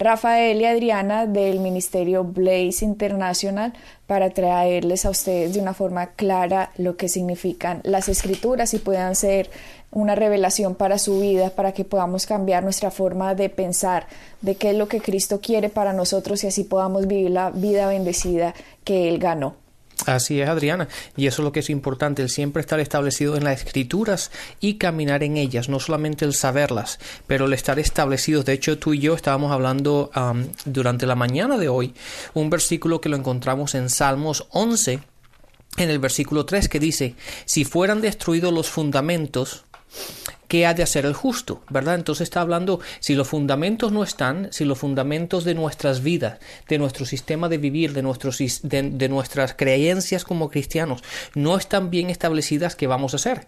Rafael y Adriana del Ministerio Blaze International para traerles a ustedes de una forma clara lo que significan las escrituras y puedan ser una revelación para su vida, para que podamos cambiar nuestra forma de pensar de qué es lo que Cristo quiere para nosotros y así podamos vivir la vida bendecida que Él ganó. Así es, Adriana, y eso es lo que es importante, el siempre estar establecido en las escrituras y caminar en ellas, no solamente el saberlas, pero el estar establecidos. De hecho, tú y yo estábamos hablando durante la mañana de hoy, un versículo que lo encontramos en Salmos 11, en el versículo 3, que dice, si fueran destruidos los fundamentos, ¿qué ha de hacer el justo? ¿Verdad? Entonces está hablando, si los fundamentos no están, si los fundamentos de nuestras vidas, de nuestro sistema de vivir, de, nuestras creencias como cristianos, no están bien establecidas, ¿qué vamos a hacer?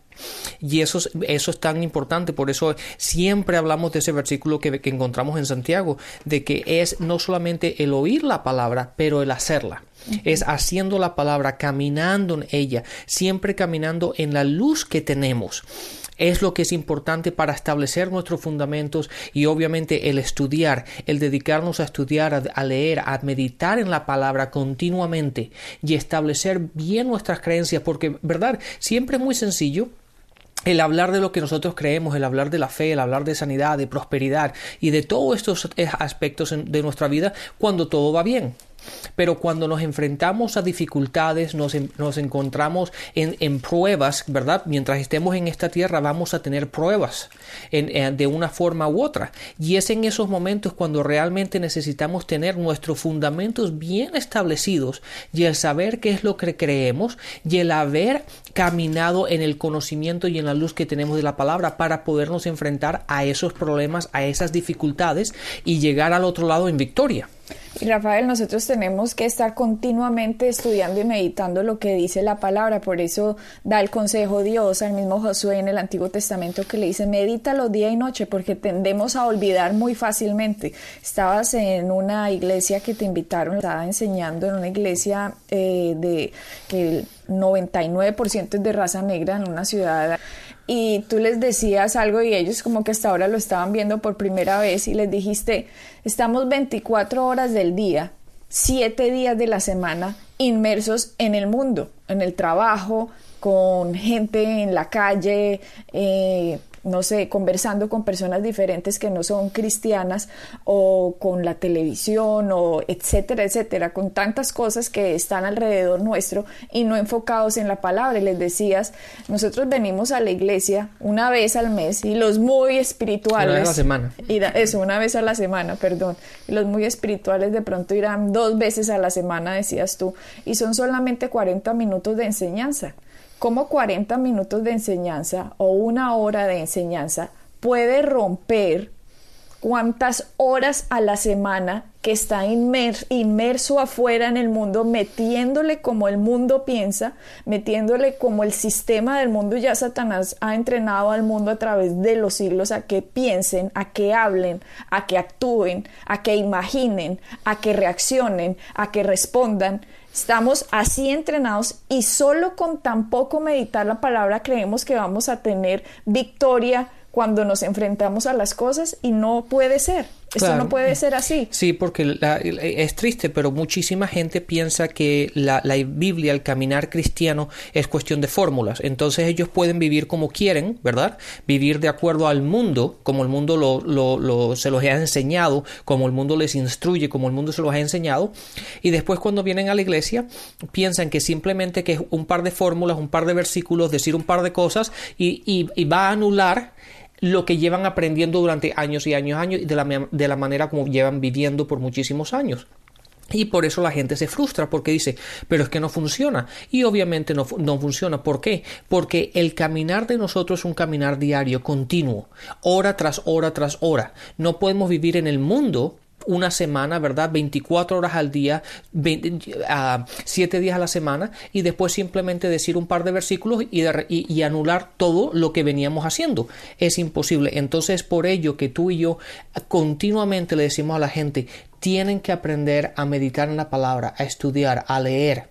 Y eso, eso es tan importante, por eso siempre hablamos de ese versículo que, que encontramos en Santiago, de que es no solamente el oír la palabra, pero el hacerla es haciendo la palabra, caminando en ella, siempre caminando en la luz que tenemos es lo que es importante para establecer nuestros fundamentos y obviamente el estudiar, el dedicarnos a estudiar, a, leer, a meditar en la palabra continuamente y establecer bien nuestras creencias, porque, ¿verdad? Siempre es muy sencillo el hablar de lo que nosotros creemos, el hablar de la fe, el hablar de sanidad, de prosperidad y de todos estos aspectos de nuestra vida cuando todo va bien. Pero cuando nos enfrentamos a dificultades, nos, encontramos en, pruebas, ¿verdad? Mientras estemos en esta tierra vamos a tener pruebas en, de una forma u otra. Y es en esos momentos cuando realmente necesitamos tener nuestros fundamentos bien establecidos y el saber qué es lo que creemos y el haber caminado en el conocimiento y en la luz que tenemos de la palabra para podernos enfrentar a esos problemas, a esas dificultades y llegar al otro lado en victoria. Y Rafael, nosotros tenemos que estar continuamente estudiando y meditando lo que dice la palabra, por eso da el consejo Dios al mismo Josué en el Antiguo Testamento que le dice, medítalo día y noche, porque tendemos a olvidar muy fácilmente. Estabas en una iglesia que te invitaron, estaba enseñando en una iglesia eh, de que el 99% es de raza negra en una ciudad y tú les decías algo y ellos como que hasta ahora lo estaban viendo por primera vez y les dijiste, estamos 24 horas del día, 7 días de la semana inmersos en el mundo, en el trabajo, con gente en la calle, eh, no sé, conversando con personas diferentes que no son cristianas o con la televisión o etcétera, etcétera, con tantas cosas que están alrededor nuestro y no enfocados en la palabra. Y les decías, nosotros venimos a la iglesia una vez al mes y los muy espirituales. Una vez a la semana. Y eso, una vez a la semana, perdón. Y los muy espirituales de pronto irán dos veces a la semana, decías tú, y son solamente 40 minutos de enseñanza cómo 40 minutos de enseñanza o una hora de enseñanza puede romper cuántas horas a la semana que está inmerso afuera en el mundo, metiéndole como el mundo piensa, metiéndole como el sistema del mundo, ya Satanás ha entrenado al mundo a través de los siglos a que piensen, a que hablen, a que actúen, a que imaginen, a que reaccionen, a que respondan. Estamos así entrenados y solo con tan poco meditar la palabra creemos que vamos a tener victoria cuando nos enfrentamos a las cosas y no puede ser. Esto no puede ser así. Sí, porque es triste, pero muchísima gente piensa que la, Biblia, el caminar cristiano, es cuestión de fórmulas. Entonces ellos pueden vivir como quieren, ¿verdad? Vivir de acuerdo al mundo, como el mundo lo, se los ha enseñado, como el mundo les instruye, como el mundo se los ha enseñado. Y después cuando vienen a la iglesia, piensan que simplemente que es un par de fórmulas, un par de versículos, decir un par de cosas y, y va a anular lo que llevan aprendiendo durante años y años, años y de la, de la manera como llevan viviendo por muchísimos años. Y por eso la gente se frustra porque dice, pero es que no funciona. Y obviamente no, no, funciona. ¿Por qué? Porque el caminar de nosotros es un caminar diario, continuo, hora tras hora tras hora. No podemos vivir en el mundo una semana, ¿verdad? 24 horas al día, 7 días a la semana y después simplemente decir un par de versículos y, y, anular todo lo que veníamos haciendo. Es imposible. Entonces, por ello que tú y yo continuamente le decimos a la gente, tienen que aprender a meditar en la palabra, a estudiar, a leer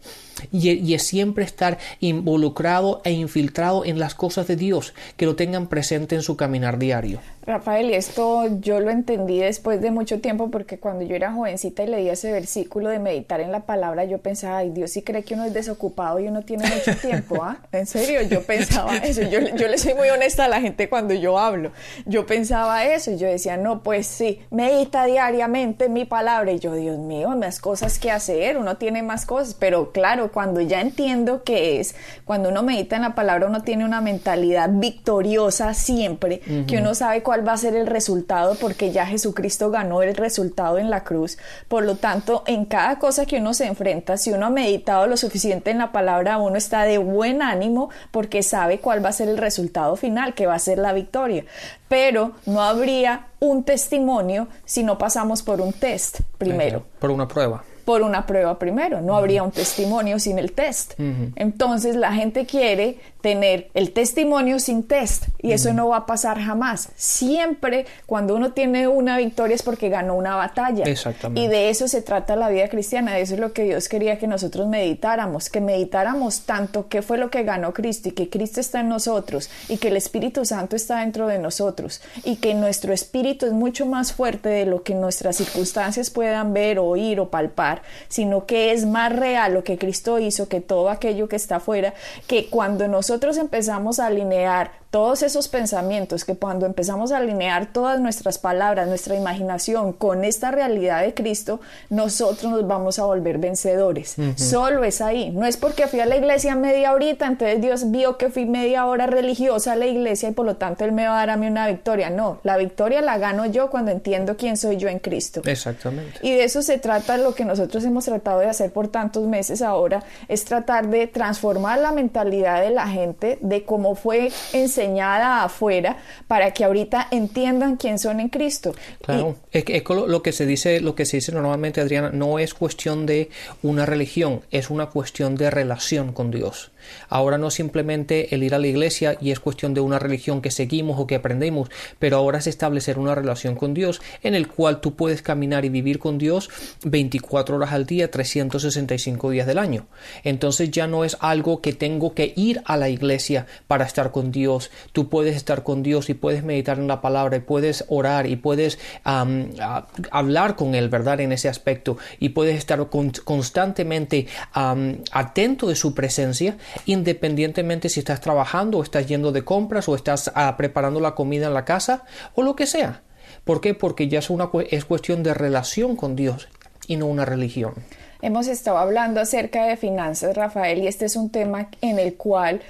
y, es siempre estar involucrado e infiltrado en las cosas de Dios, que lo tengan presente en su caminar diario. Rafael, y esto yo lo entendí después de mucho tiempo porque cuando yo era jovencita y leía ese versículo de meditar en la palabra, yo pensaba, ay, Dios sí cree que uno es desocupado y uno tiene mucho tiempo, ¿ah? En serio, yo pensaba eso. Yo, yo le soy muy honesta a la gente cuando yo hablo. Yo pensaba eso y yo decía, no, pues sí, medita diariamente en mi palabra. Y yo, Dios mío, más cosas que hacer, uno tiene más cosas, pero claro, cuando ya entiendo que es, cuando uno medita en la palabra, uno tiene una mentalidad victoriosa siempre, que uno sabe cuál va a ser el resultado, porque ya Jesucristo ganó el resultado en la cruz. Por lo tanto, en cada cosa que uno se enfrenta, si uno ha meditado lo suficiente en la palabra, uno está de buen ánimo porque sabe cuál va a ser el resultado final, que va a ser la victoria. Pero no habría un testimonio si no pasamos por un test primero. Por una prueba por una prueba primero, no habría un testimonio sin el test. Entonces la gente quiere tener el testimonio sin test y eso no va a pasar jamás. Siempre cuando uno tiene una victoria es porque ganó una batalla. Exactamente. Y de eso se trata la vida cristiana, de eso es lo que Dios quería que nosotros meditáramos, que meditáramos tanto qué fue lo que ganó Cristo y que Cristo está en nosotros y que el Espíritu Santo está dentro de nosotros y que nuestro espíritu es mucho más fuerte de lo que nuestras circunstancias puedan ver, oír o palpar, sino que es más real lo que Cristo hizo que todo aquello que está afuera, que cuando nosotros empezamos a alinear todos esos pensamientos, que cuando empezamos a alinear todas nuestras palabras, nuestra imaginación con esta realidad de Cristo, nosotros nos vamos a volver vencedores. Solo es ahí. No es porque fui a la iglesia media horita, entonces Dios vio que fui media hora religiosa a la iglesia y por lo tanto Él me va a dar a mí una victoria. No, la victoria la gano yo cuando entiendo quién soy yo en Cristo. Exactamente. Y de eso se trata lo que nosotros hemos tratado de hacer por tantos meses ahora, es tratar de transformar la mentalidad de la gente, de cómo fue enseñada afuera para que ahorita entiendan quién son en Cristo. Claro, es, lo que se dice, lo que se dice normalmente, Adriana, no es cuestión de una religión, es una cuestión de relación con Dios. Ahora no simplemente el ir a la iglesia y es cuestión de una religión que seguimos o que aprendemos, pero ahora es establecer una relación con Dios en el cual tú puedes caminar y vivir con Dios 24 horas al día, 365 días del año. Entonces ya no es algo que tengo que ir a la iglesia para estar con Dios. Tú puedes estar con Dios y puedes meditar en la palabra y puedes orar y puedes hablar con Él, ¿verdad? En ese aspecto y puedes estar constantemente atento de su presencia independientemente si estás trabajando o estás yendo de compras o estás ah, preparando la comida en la casa o lo que sea. ¿Por qué? Porque ya es, una, es cuestión de relación con Dios y no una religión. Hemos estado hablando acerca de finanzas, Rafael, y este es un tema en el cual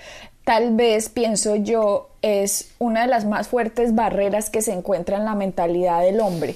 tal vez, pienso yo, es una de las más fuertes barreras que se encuentra en la mentalidad del hombre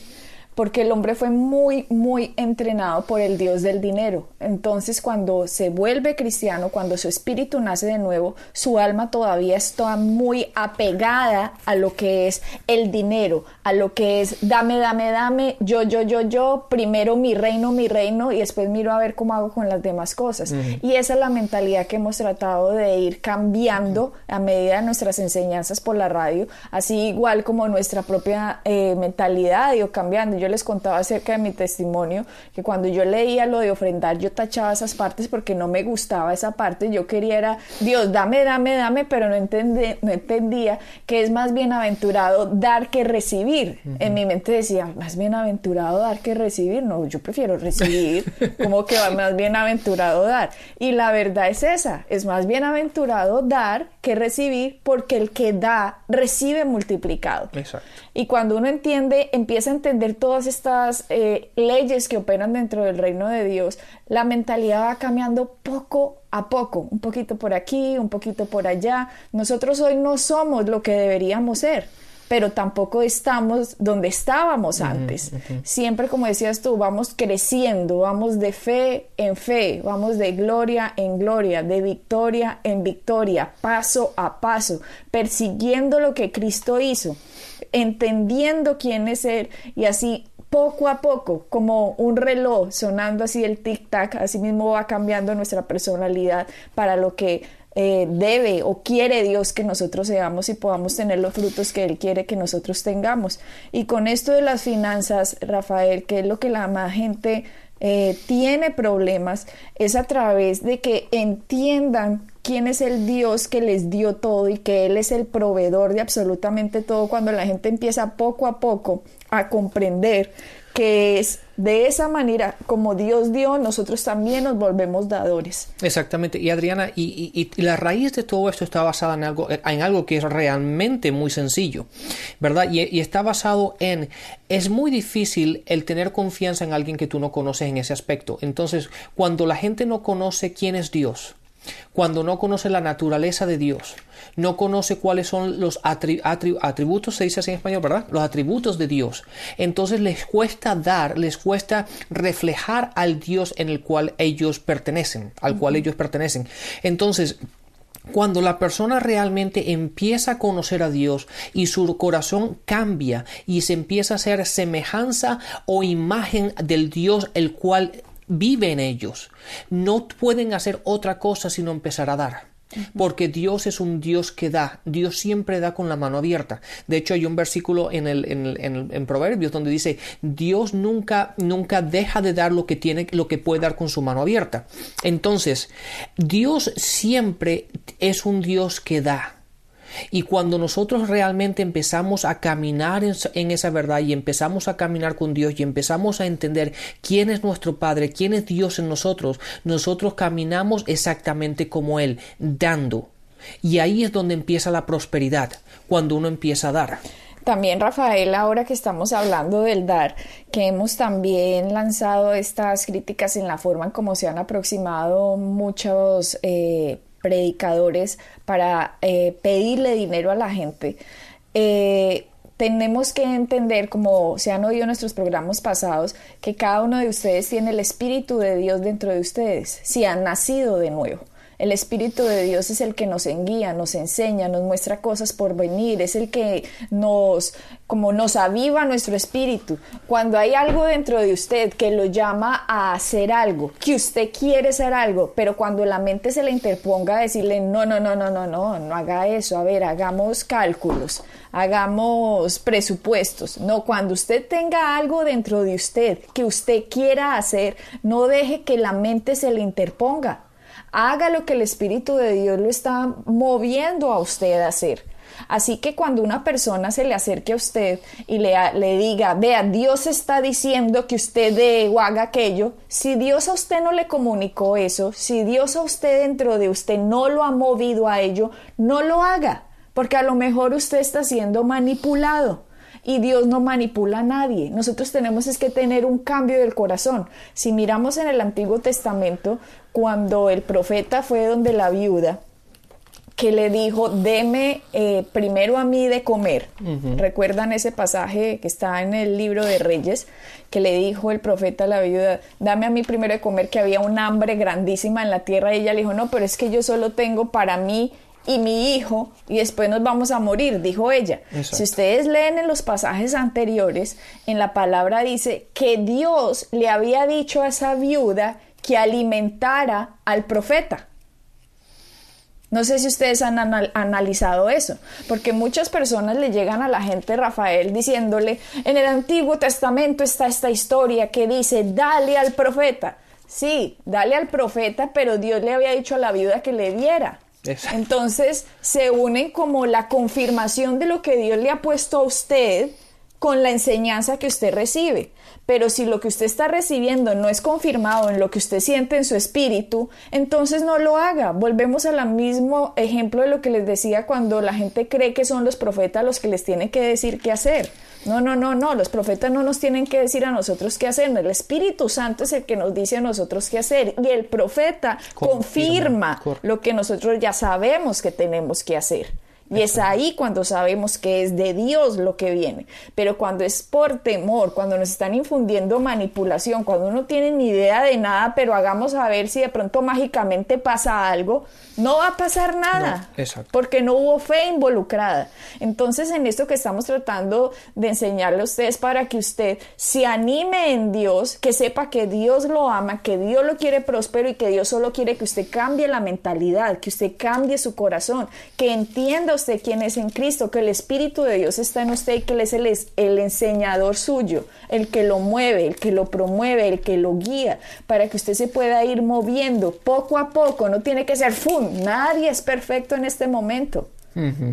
porque el hombre fue muy, muy entrenado por el Dios del dinero. Entonces, cuando se vuelve cristiano, cuando su espíritu nace de nuevo, su alma todavía está muy apegada a lo que es el dinero, a lo que es dame, dame, dame, yo, yo, yo, yo, primero mi reino, mi reino, y después miro a ver cómo hago con las demás cosas. Y esa es la mentalidad que hemos tratado de ir cambiando a medida de nuestras enseñanzas por la radio, así igual como nuestra propia eh, mentalidad ido cambiando yo les contaba acerca de mi testimonio, que cuando yo leía lo de ofrendar, yo tachaba esas partes porque no me gustaba esa parte, yo quería era, Dios, dame, dame, dame, pero no, no entendía que es más bienaventurado dar que recibir. En mi mente decía, más bienaventurado dar que recibir, no, yo prefiero recibir, como que va más bienaventurado dar. Y la verdad es esa, es más bienaventurado dar que recibir porque el que da recibe multiplicado. Exacto. Y cuando uno entiende, empieza a entender todas estas eh, leyes que operan dentro del reino de Dios, la mentalidad va cambiando poco a poco, un poquito por aquí, un poquito por allá. Nosotros hoy no somos lo que deberíamos ser pero tampoco estamos donde estábamos antes. Siempre, como decías tú, vamos creciendo, vamos de fe en fe, vamos de gloria en gloria, de victoria en victoria, paso a paso, persiguiendo lo que Cristo hizo, entendiendo quién es Él y así poco a poco, como un reloj sonando así el tic-tac, así mismo va cambiando nuestra personalidad para lo que eh, debe o quiere Dios que nosotros seamos y podamos tener los frutos que Él quiere que nosotros tengamos. Y con esto de las finanzas, Rafael, que es lo que la más gente eh, tiene problemas, es a través de que entiendan quién es el Dios que les dio todo y que Él es el proveedor de absolutamente todo, cuando la gente empieza poco a poco a comprender que es de esa manera como Dios dio, nosotros también nos volvemos dadores. Exactamente. Y Adriana, y, la raíz de todo esto está basada en algo, en algo que es realmente muy sencillo, ¿verdad? Y, y está basado en, es muy difícil el tener confianza en alguien que tú no conoces en ese aspecto. Entonces, cuando la gente no conoce quién es Dios, cuando no conoce la naturaleza de Dios, no conoce cuáles son los atributos, se dice así en español, ¿verdad? Los atributos de Dios. Entonces les cuesta dar, les cuesta reflejar al Dios en el cual ellos pertenecen, al cual ellos pertenecen. Entonces, cuando la persona realmente empieza a conocer a Dios y su corazón cambia y se empieza a hacer semejanza o imagen del Dios el cual vive en ellos. No pueden hacer otra cosa sino empezar a dar. Porque Dios es un Dios que da, Dios siempre da con la mano abierta. De hecho, hay un versículo en, el, en, en, Proverbios donde dice, Dios nunca, nunca deja de dar lo que tiene, lo que puede dar con su mano abierta. Entonces, Dios siempre es un Dios que da. Y cuando nosotros realmente empezamos a caminar en, esa verdad y empezamos a caminar con Dios y empezamos a entender quién es nuestro Padre, quién es Dios en nosotros, nosotros caminamos exactamente como Él, dando. Y ahí es donde empieza la prosperidad, cuando uno empieza a dar. También, Rafael, ahora que estamos hablando del dar, que hemos también lanzado estas críticas en la forma en cómo se han aproximado muchos eh, predicadores para eh, pedirle dinero a la gente. Eh, tenemos que entender, como se han oído en nuestros programas pasados, que cada uno de ustedes tiene el Espíritu de Dios dentro de ustedes, si han nacido de nuevo. El Espíritu de Dios es el que nos enguía, nos enseña, nos muestra cosas por venir, es el que nos, como nos aviva nuestro espíritu. Cuando hay algo dentro de usted que lo llama a hacer algo, que usted quiere hacer algo, pero cuando la mente se le interponga a decirle, no, no, no, no, no, no, no haga eso, a ver, hagamos cálculos, hagamos presupuestos. No, cuando usted tenga algo dentro de usted que usted quiera hacer, no deje que la mente se le interponga haga lo que el Espíritu de Dios lo está moviendo a usted a hacer. Así que cuando una persona se le acerque a usted y le, le, diga, vea, Dios está diciendo que usted o haga aquello, si Dios a usted no le comunicó eso, si Dios a usted dentro de usted no lo ha movido a ello, no lo haga, porque a lo mejor usted está siendo manipulado y Dios no manipula a nadie. Nosotros tenemos es que tener un cambio del corazón. Si miramos en el Antiguo Testamento, cuando el profeta fue donde la viuda, que le dijo, deme eh, primero a mí de comer. ¿Recuerdan ese pasaje que está en el libro de Reyes? Que le dijo el profeta a la viuda, dame a mí primero de comer, que había un hambre grandísima en la tierra. Y ella le dijo, no, pero es que yo solo tengo para mí y mi hijo y después nos vamos a morir, dijo ella. Si ustedes leen en los pasajes anteriores, en la palabra dice que Dios le había dicho a esa viuda que alimentara al profeta. No sé si ustedes han analizado eso, porque muchas personas le llegan a la gente Rafael diciéndole, en el Antiguo Testamento está esta historia que dice, dale al profeta. Sí, dale al profeta, pero Dios le había dicho a la viuda que le diera. Entonces se unen como la confirmación de lo que Dios le ha puesto a usted con la enseñanza que usted recibe. Pero si lo que usted está recibiendo no es confirmado en lo que usted siente en su espíritu, entonces no lo haga. Volvemos al mismo ejemplo de lo que les decía cuando la gente cree que son los profetas los que les tienen que decir qué hacer. No, no, no, no, los profetas no nos tienen que decir a nosotros qué hacer, el Espíritu Santo es el que nos dice a nosotros qué hacer y el profeta confirma, lo que nosotros ya sabemos que tenemos que hacer. Y es ahí cuando sabemos que es de Dios lo que viene. Pero cuando es por temor, cuando nos están infundiendo manipulación, cuando uno tiene ni idea de nada, pero hagamos a ver si de pronto mágicamente pasa algo, no va a pasar nada. porque no hubo fe involucrada. Entonces, en esto que estamos tratando de enseñarle a ustedes para que usted se anime en Dios, que sepa que Dios lo ama, que Dios lo quiere próspero y que Dios solo quiere que usted cambie la mentalidad, que usted cambie su corazón, que entienda usted quién es en Cristo, que el Espíritu de Dios está en usted y que Él es el, el enseñador suyo, el que lo mueve, el que lo promueve, el que lo guía, para que usted se pueda ir moviendo poco a poco. No tiene que ser ¡fum! Nadie es perfecto en este momento.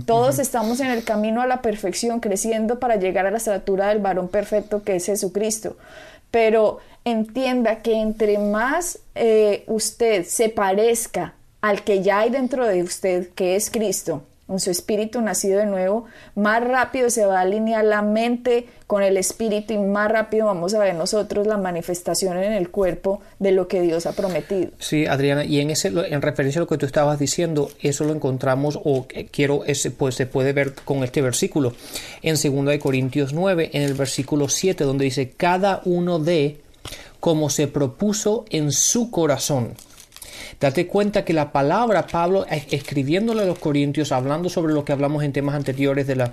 Todos estamos en el camino a la perfección, creciendo para llegar a la estatura del varón perfecto que es Jesucristo. Pero entienda que entre más eh, usted se parezca al que ya hay dentro de usted, que es Cristo, en su espíritu nacido de nuevo, más rápido se va a alinear la mente con el espíritu y más rápido vamos a ver nosotros la manifestación en el cuerpo de lo que Dios ha prometido. Sí, Adriana, y en ese en referencia a lo que tú estabas diciendo, eso lo encontramos o quiero ese pues se puede ver con este versículo en 2 Corintios 9 en el versículo 7 donde dice cada uno de como se propuso en su corazón. Date cuenta que la palabra, Pablo escribiéndole a los corintios, hablando sobre lo que hablamos en temas anteriores de la,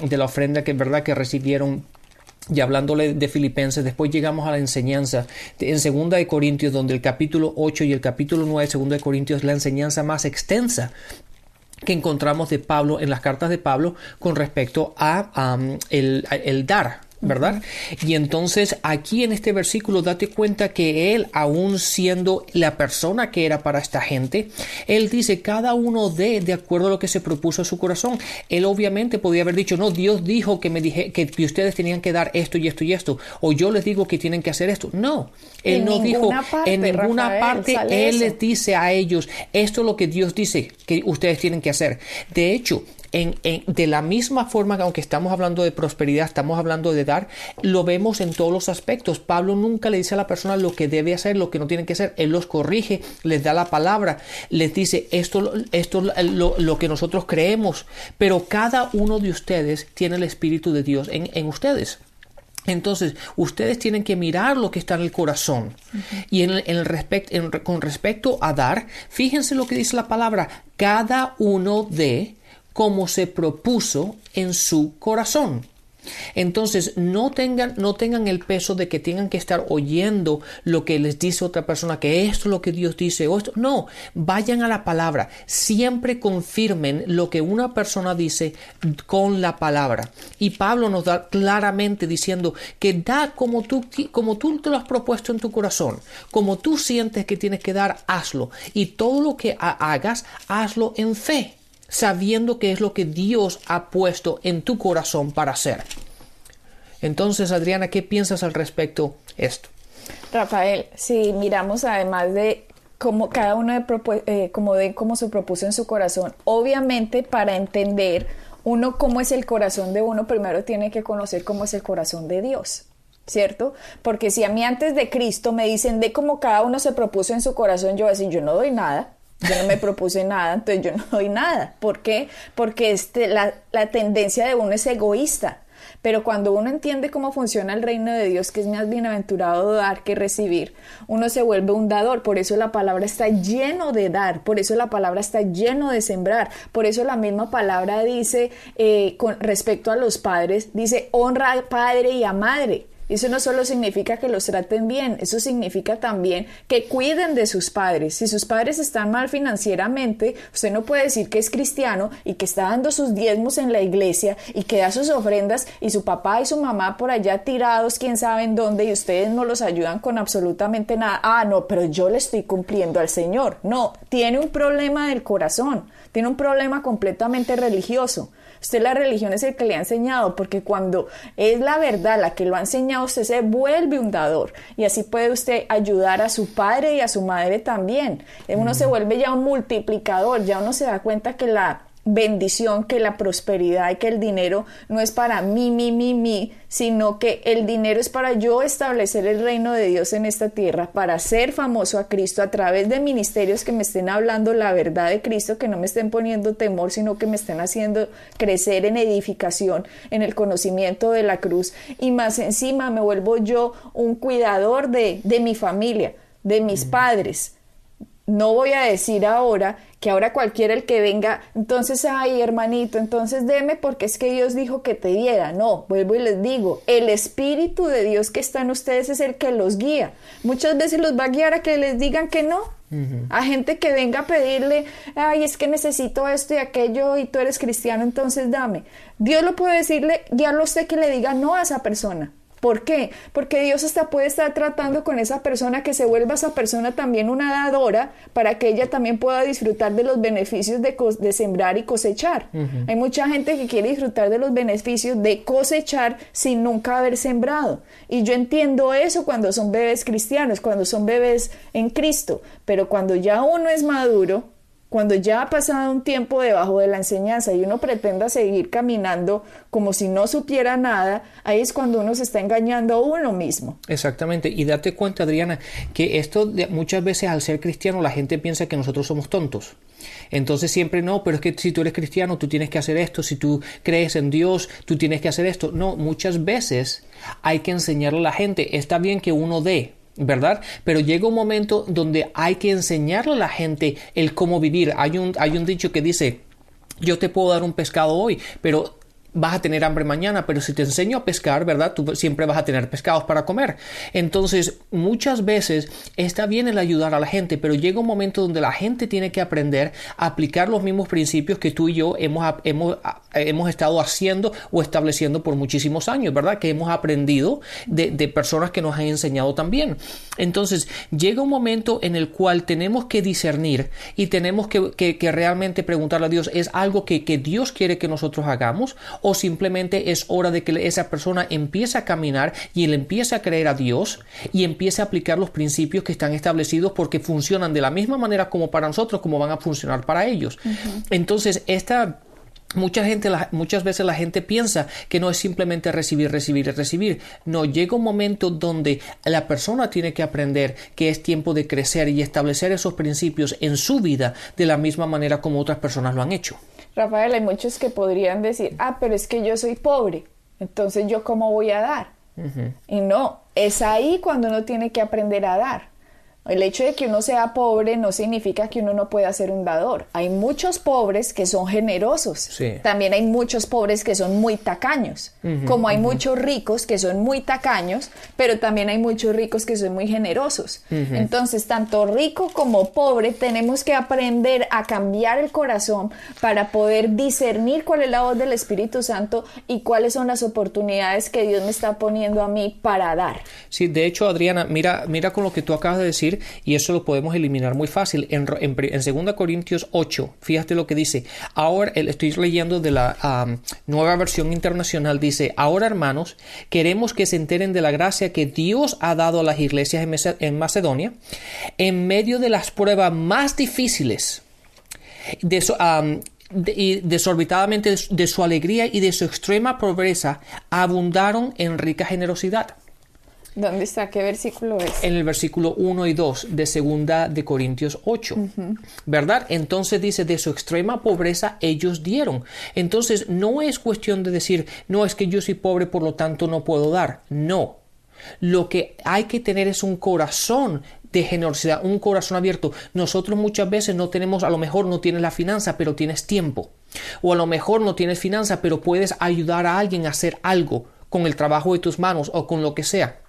de la ofrenda que verdad que recibieron y hablándole de Filipenses, después llegamos a la enseñanza en Segunda de Corintios, donde el capítulo 8 y el capítulo 9 de Segunda de Corintios es la enseñanza más extensa que encontramos de Pablo en las cartas de Pablo con respecto a el dar, ¿verdad? Y entonces aquí en este versículo date cuenta que él, aún siendo la persona que era para esta gente, él dice cada uno de de acuerdo a lo que se propuso a su corazón. Él obviamente podía haber dicho, no, Dios dijo que me dije que, ustedes tenían que dar esto y esto y esto, o yo les digo que tienen que hacer esto. No, él no dijo en ninguna parte, él les dice a ellos, esto es lo que Dios dice que ustedes tienen que hacer. De hecho, en, de la misma forma que aunque estamos hablando de prosperidad, estamos hablando de dar, lo vemos en todos los aspectos. Pablo nunca le dice a la persona lo que debe hacer, lo que no tiene que hacer. Él los corrige, les da la palabra, les dice esto, esto lo, lo que nosotros creemos. Pero cada uno de ustedes tiene el Espíritu de Dios en, en ustedes. Entonces, ustedes tienen que mirar lo que está en el corazón. Y en el, en con respecto a dar, fíjense lo que dice la palabra, cada uno de como se propuso en su corazón. Entonces, no tengan, no tengan el peso de que tengan que estar oyendo lo que les dice otra persona, que esto es lo que Dios dice, o esto. No, vayan a la palabra. Siempre confirmen lo que una persona dice con la palabra. Y Pablo nos da claramente diciendo que da como tú, como tú te lo has propuesto en tu corazón, como tú sientes que tienes que dar, hazlo. Y todo lo que hagas, hazlo en fe sabiendo que es lo que Dios ha puesto en tu corazón para hacer. Entonces, Adriana, ¿qué piensas al respecto esto? Rafael, si miramos además de cómo cada uno de, eh, como de cómo se propuso en su corazón, obviamente para entender uno cómo es el corazón de uno, primero tiene que conocer cómo es el corazón de Dios. ¿Cierto? Porque si a mí antes de Cristo me dicen de cómo cada uno se propuso en su corazón, yo voy a decir, yo no doy nada, yo no me propuse nada, entonces yo no doy nada. ¿Por qué? Porque este, la, la tendencia de uno es egoísta. Pero cuando uno entiende cómo funciona el reino de Dios, que es más bienaventurado dar que recibir, uno se vuelve un dador. Por eso la palabra está lleno de dar, por eso la palabra está lleno de sembrar, por eso la misma palabra dice eh, con respecto a los padres, dice honra a padre y a madre. Eso no solo significa que los traten bien, eso significa también que cuiden de sus padres. Si sus padres están mal financieramente, usted no puede decir que es cristiano y que está dando sus diezmos en la iglesia y que da sus ofrendas y su papá y su mamá por allá tirados, quién sabe en dónde, y ustedes no los ayudan con absolutamente nada. Ah, no, pero yo le estoy cumpliendo al Señor. No, tiene un problema del corazón, tiene un problema completamente religioso. Usted la religión es el que le ha enseñado, porque cuando es la verdad la que lo ha enseñado, usted se vuelve un dador. Y así puede usted ayudar a su padre y a su madre también. Uno se vuelve ya un multiplicador, ya uno se da cuenta que la bendición, que la prosperidad y que el dinero no es para mí, mí, mí, mí, sino que el dinero es para yo establecer el reino de Dios en esta tierra, para ser famoso a Cristo a través de ministerios que me estén hablando la verdad de Cristo, que no me estén poniendo temor, sino que me estén haciendo crecer en edificación, en el conocimiento de la cruz. Y más encima me vuelvo yo un cuidador de, de mi familia, de mis padres. No voy a decir ahora que ahora cualquiera el que venga, entonces, ay, hermanito, entonces deme porque es que Dios dijo que te diera. No, vuelvo y les digo, el Espíritu de Dios que está en ustedes es el que los guía. Muchas veces los va a guiar a que les digan que no. A gente que venga a pedirle, ay, es que necesito esto y aquello y tú eres cristiano, entonces dame. Dios lo puede decirle, guiarlo a usted que le diga no a esa persona. ¿Por qué? Porque Dios hasta puede estar tratando con esa persona que se vuelva esa persona también una dadora para que ella también pueda disfrutar de los beneficios de, de sembrar y cosechar. Hay mucha gente que quiere disfrutar de los beneficios de cosechar sin nunca haber sembrado. Y yo entiendo eso cuando son bebés cristianos, cuando son bebés en Cristo, pero cuando ya uno es maduro, cuando ya ha pasado un tiempo debajo de la enseñanza y uno pretenda seguir caminando como si no supiera nada, ahí es cuando uno se está engañando a uno mismo. Exactamente. Y date cuenta, Adriana, que esto muchas veces al ser cristiano la gente piensa que nosotros somos tontos. Entonces siempre no, pero es que si tú eres cristiano tú tienes que hacer esto, si tú crees en Dios tú tienes que hacer esto. No, muchas veces hay que enseñarle a la gente. Está bien que uno dé, ¿verdad? Pero llega un momento donde hay que enseñarle a la gente el cómo vivir. Hay un, hay un dicho que dice, yo te puedo dar un pescado hoy, pero vas a tener hambre mañana, pero si te enseño a pescar, ¿verdad? Tú siempre vas a tener pescados para comer. Entonces, muchas veces está bien el ayudar a la gente, pero llega un momento donde la gente tiene que aprender a aplicar los mismos principios que tú y yo hemos, hemos, hemos estado haciendo o estableciendo por muchísimos años, ¿verdad? Que hemos aprendido de, de personas que nos han enseñado también. Entonces, llega un momento en el cual tenemos que discernir y tenemos que, que, realmente preguntarle a Dios, ¿es algo que, que Dios quiere que nosotros hagamos? O simplemente es hora de que esa persona empiece a caminar y él empiece a creer a Dios y empiece a aplicar los principios que están establecidos porque funcionan de la misma manera como para nosotros, como van a funcionar para ellos. Entonces, esta Mucha gente, muchas veces la gente piensa que no es simplemente recibir, recibir y recibir. No, llega un momento donde la persona tiene que aprender que es tiempo de crecer y establecer esos principios en su vida de la misma manera como otras personas lo han hecho. Rafael, hay muchos que podrían decir, ah, pero es que yo soy pobre, entonces yo cómo voy a dar. Y no, es ahí cuando uno tiene que aprender a dar. El hecho de que uno sea pobre no significa que uno no pueda ser un dador. Hay muchos pobres que son generosos. También hay muchos pobres que son muy tacaños. como hay muchos ricos que son muy tacaños, pero también hay muchos ricos que son muy generosos. Entonces, tanto rico como pobre tenemos que aprender a cambiar el corazón para poder discernir cuál es la voz del Espíritu Santo y cuáles son las oportunidades que Dios me está poniendo a mí para dar. Sí, de hecho, Adriana, mira, mira con lo que tú acabas de decir y eso lo podemos eliminar muy fácil. En, en, 2 Corintios 8, fíjate lo que dice. Ahora, estoy leyendo de la nueva versión internacional, dice, ahora hermanos, queremos que se enteren de la gracia que Dios ha dado a las iglesias en, Macedonia en medio de las pruebas más difíciles. y desorbitadamente de su alegría y de su extrema pobreza abundaron en rica generosidad. ¿Dónde está? ¿Qué versículo es? En el versículo 1 y 2 de segunda de Corintios 8. ¿Verdad? Entonces dice, de su extrema pobreza ellos dieron. Entonces no es cuestión de decir, no es que yo soy pobre, por lo tanto no puedo dar. No. Lo que hay que tener es un corazón de generosidad, un corazón abierto. Nosotros muchas veces no tenemos, a lo mejor no tienes la finanza, pero tienes tiempo. O a lo mejor no tienes finanza, pero puedes ayudar a alguien a hacer algo con el trabajo de tus manos o con lo que sea.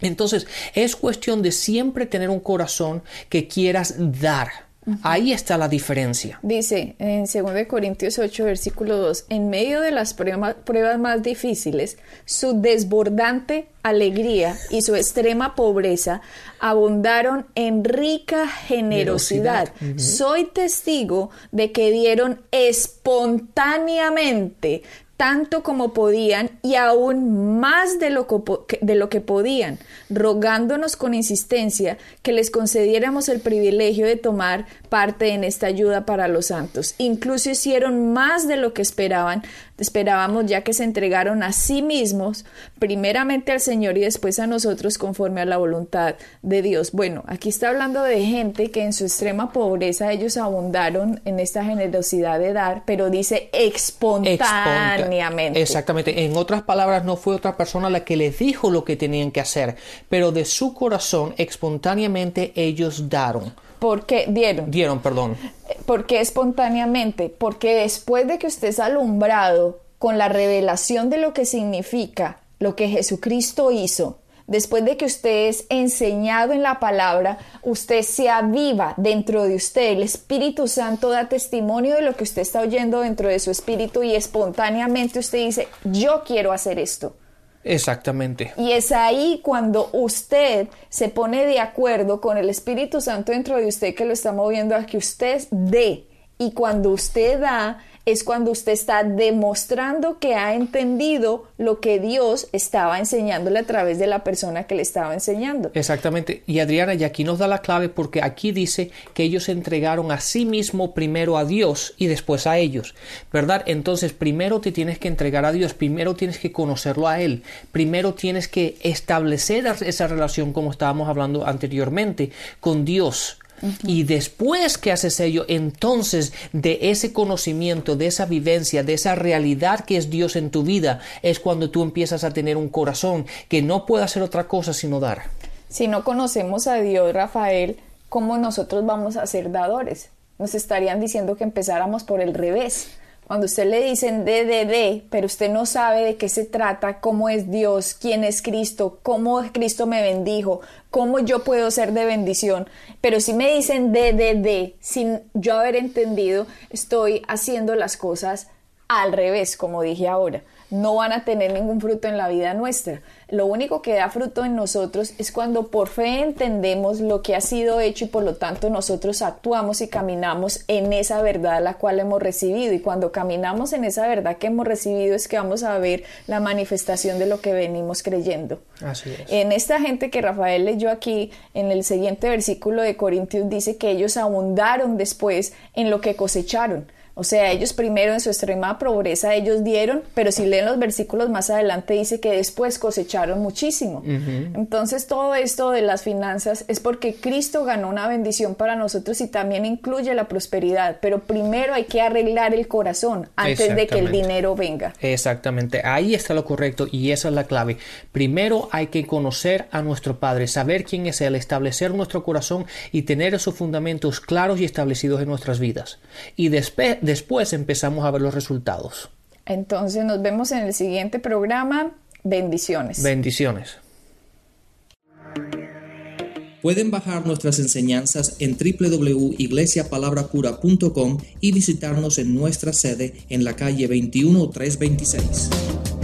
Entonces, es cuestión de siempre tener un corazón que quieras dar. Ahí está la diferencia. Dice en 2 Corintios 8, versículo 2, en medio de las pruebas más difíciles, su desbordante alegría y su extrema pobreza abundaron en rica generosidad. Soy testigo de que dieron espontáneamente tanto como podían y aún más de lo, que, de lo que podían, rogándonos con insistencia que les concediéramos el privilegio de tomar parte en esta ayuda para los santos. Incluso hicieron más de lo que esperaban, esperábamos ya que se entregaron a sí mismos, primeramente al Señor y después a nosotros conforme a la voluntad de Dios. Bueno, aquí está hablando de gente que en su extrema pobreza ellos abundaron en esta generosidad de dar, pero dice Exactamente. En otras palabras, no fue otra persona la que les dijo lo que tenían que hacer, pero de su corazón, espontáneamente, ellos daron. ¿Por qué dieron? Dieron, perdón. ¿Por qué espontáneamente? Porque después de que usted es alumbrado con la revelación de lo que significa lo que Jesucristo hizo, después de que usted es enseñado en la palabra, usted se aviva dentro de usted. El Espíritu Santo da testimonio de lo que usted está oyendo dentro de su espíritu y espontáneamente usted dice, yo quiero hacer esto. Exactamente. Y es ahí cuando usted se pone de acuerdo con el Espíritu Santo dentro de usted que lo está moviendo a que usted dé. Y cuando usted da, es cuando usted está demostrando que ha entendido lo que Dios estaba enseñándole a través de la persona que le estaba enseñando. Exactamente. Y Adriana, y aquí nos da la clave porque aquí dice que ellos entregaron a sí mismo primero a Dios y después a ellos, ¿verdad? Entonces, primero te tienes que entregar a Dios, primero tienes que conocerlo a Él, primero tienes que establecer esa relación como estábamos hablando anteriormente con Dios y después que haces ello, entonces de ese conocimiento, de esa vivencia, de esa realidad que es Dios en tu vida, es cuando tú empiezas a tener un corazón que no puede hacer otra cosa sino dar. Si no conocemos a Dios, Rafael, ¿cómo nosotros vamos a ser dadores? Nos estarían diciendo que empezáramos por el revés. Cuando usted le dicen de, pero usted no sabe de qué se trata, cómo es Dios, quién es Cristo, cómo Cristo me bendijo, cómo yo puedo ser de bendición. Pero si me dicen de, sin yo haber entendido, estoy haciendo las cosas al revés, como dije ahora no van a tener ningún fruto en la vida nuestra. Lo único que da fruto en nosotros es cuando por fe entendemos lo que ha sido hecho y por lo tanto nosotros actuamos y caminamos en esa verdad la cual hemos recibido. Y cuando caminamos en esa verdad que hemos recibido es que vamos a ver la manifestación de lo que venimos creyendo. Así es. En esta gente que Rafael leyó aquí, en el siguiente versículo de Corintios dice que ellos abundaron después en lo que cosecharon. O sea, ellos primero en su extrema pobreza ellos dieron, pero si leen los versículos más adelante dice que después cosecharon muchísimo. Entonces todo esto de las finanzas es porque Cristo ganó una bendición para nosotros y también incluye la prosperidad, pero primero hay que arreglar el corazón antes de que el dinero venga. Exactamente, ahí está lo correcto y esa es la clave. Primero hay que conocer a nuestro Padre, saber quién es Él, establecer nuestro corazón y tener esos fundamentos claros y establecidos en nuestras vidas. Y después después empezamos a ver los resultados. Entonces nos vemos en el siguiente programa. Bendiciones. Bendiciones. Pueden bajar nuestras enseñanzas en www.iglesiapalabracura.com y visitarnos en nuestra sede en la calle 21326.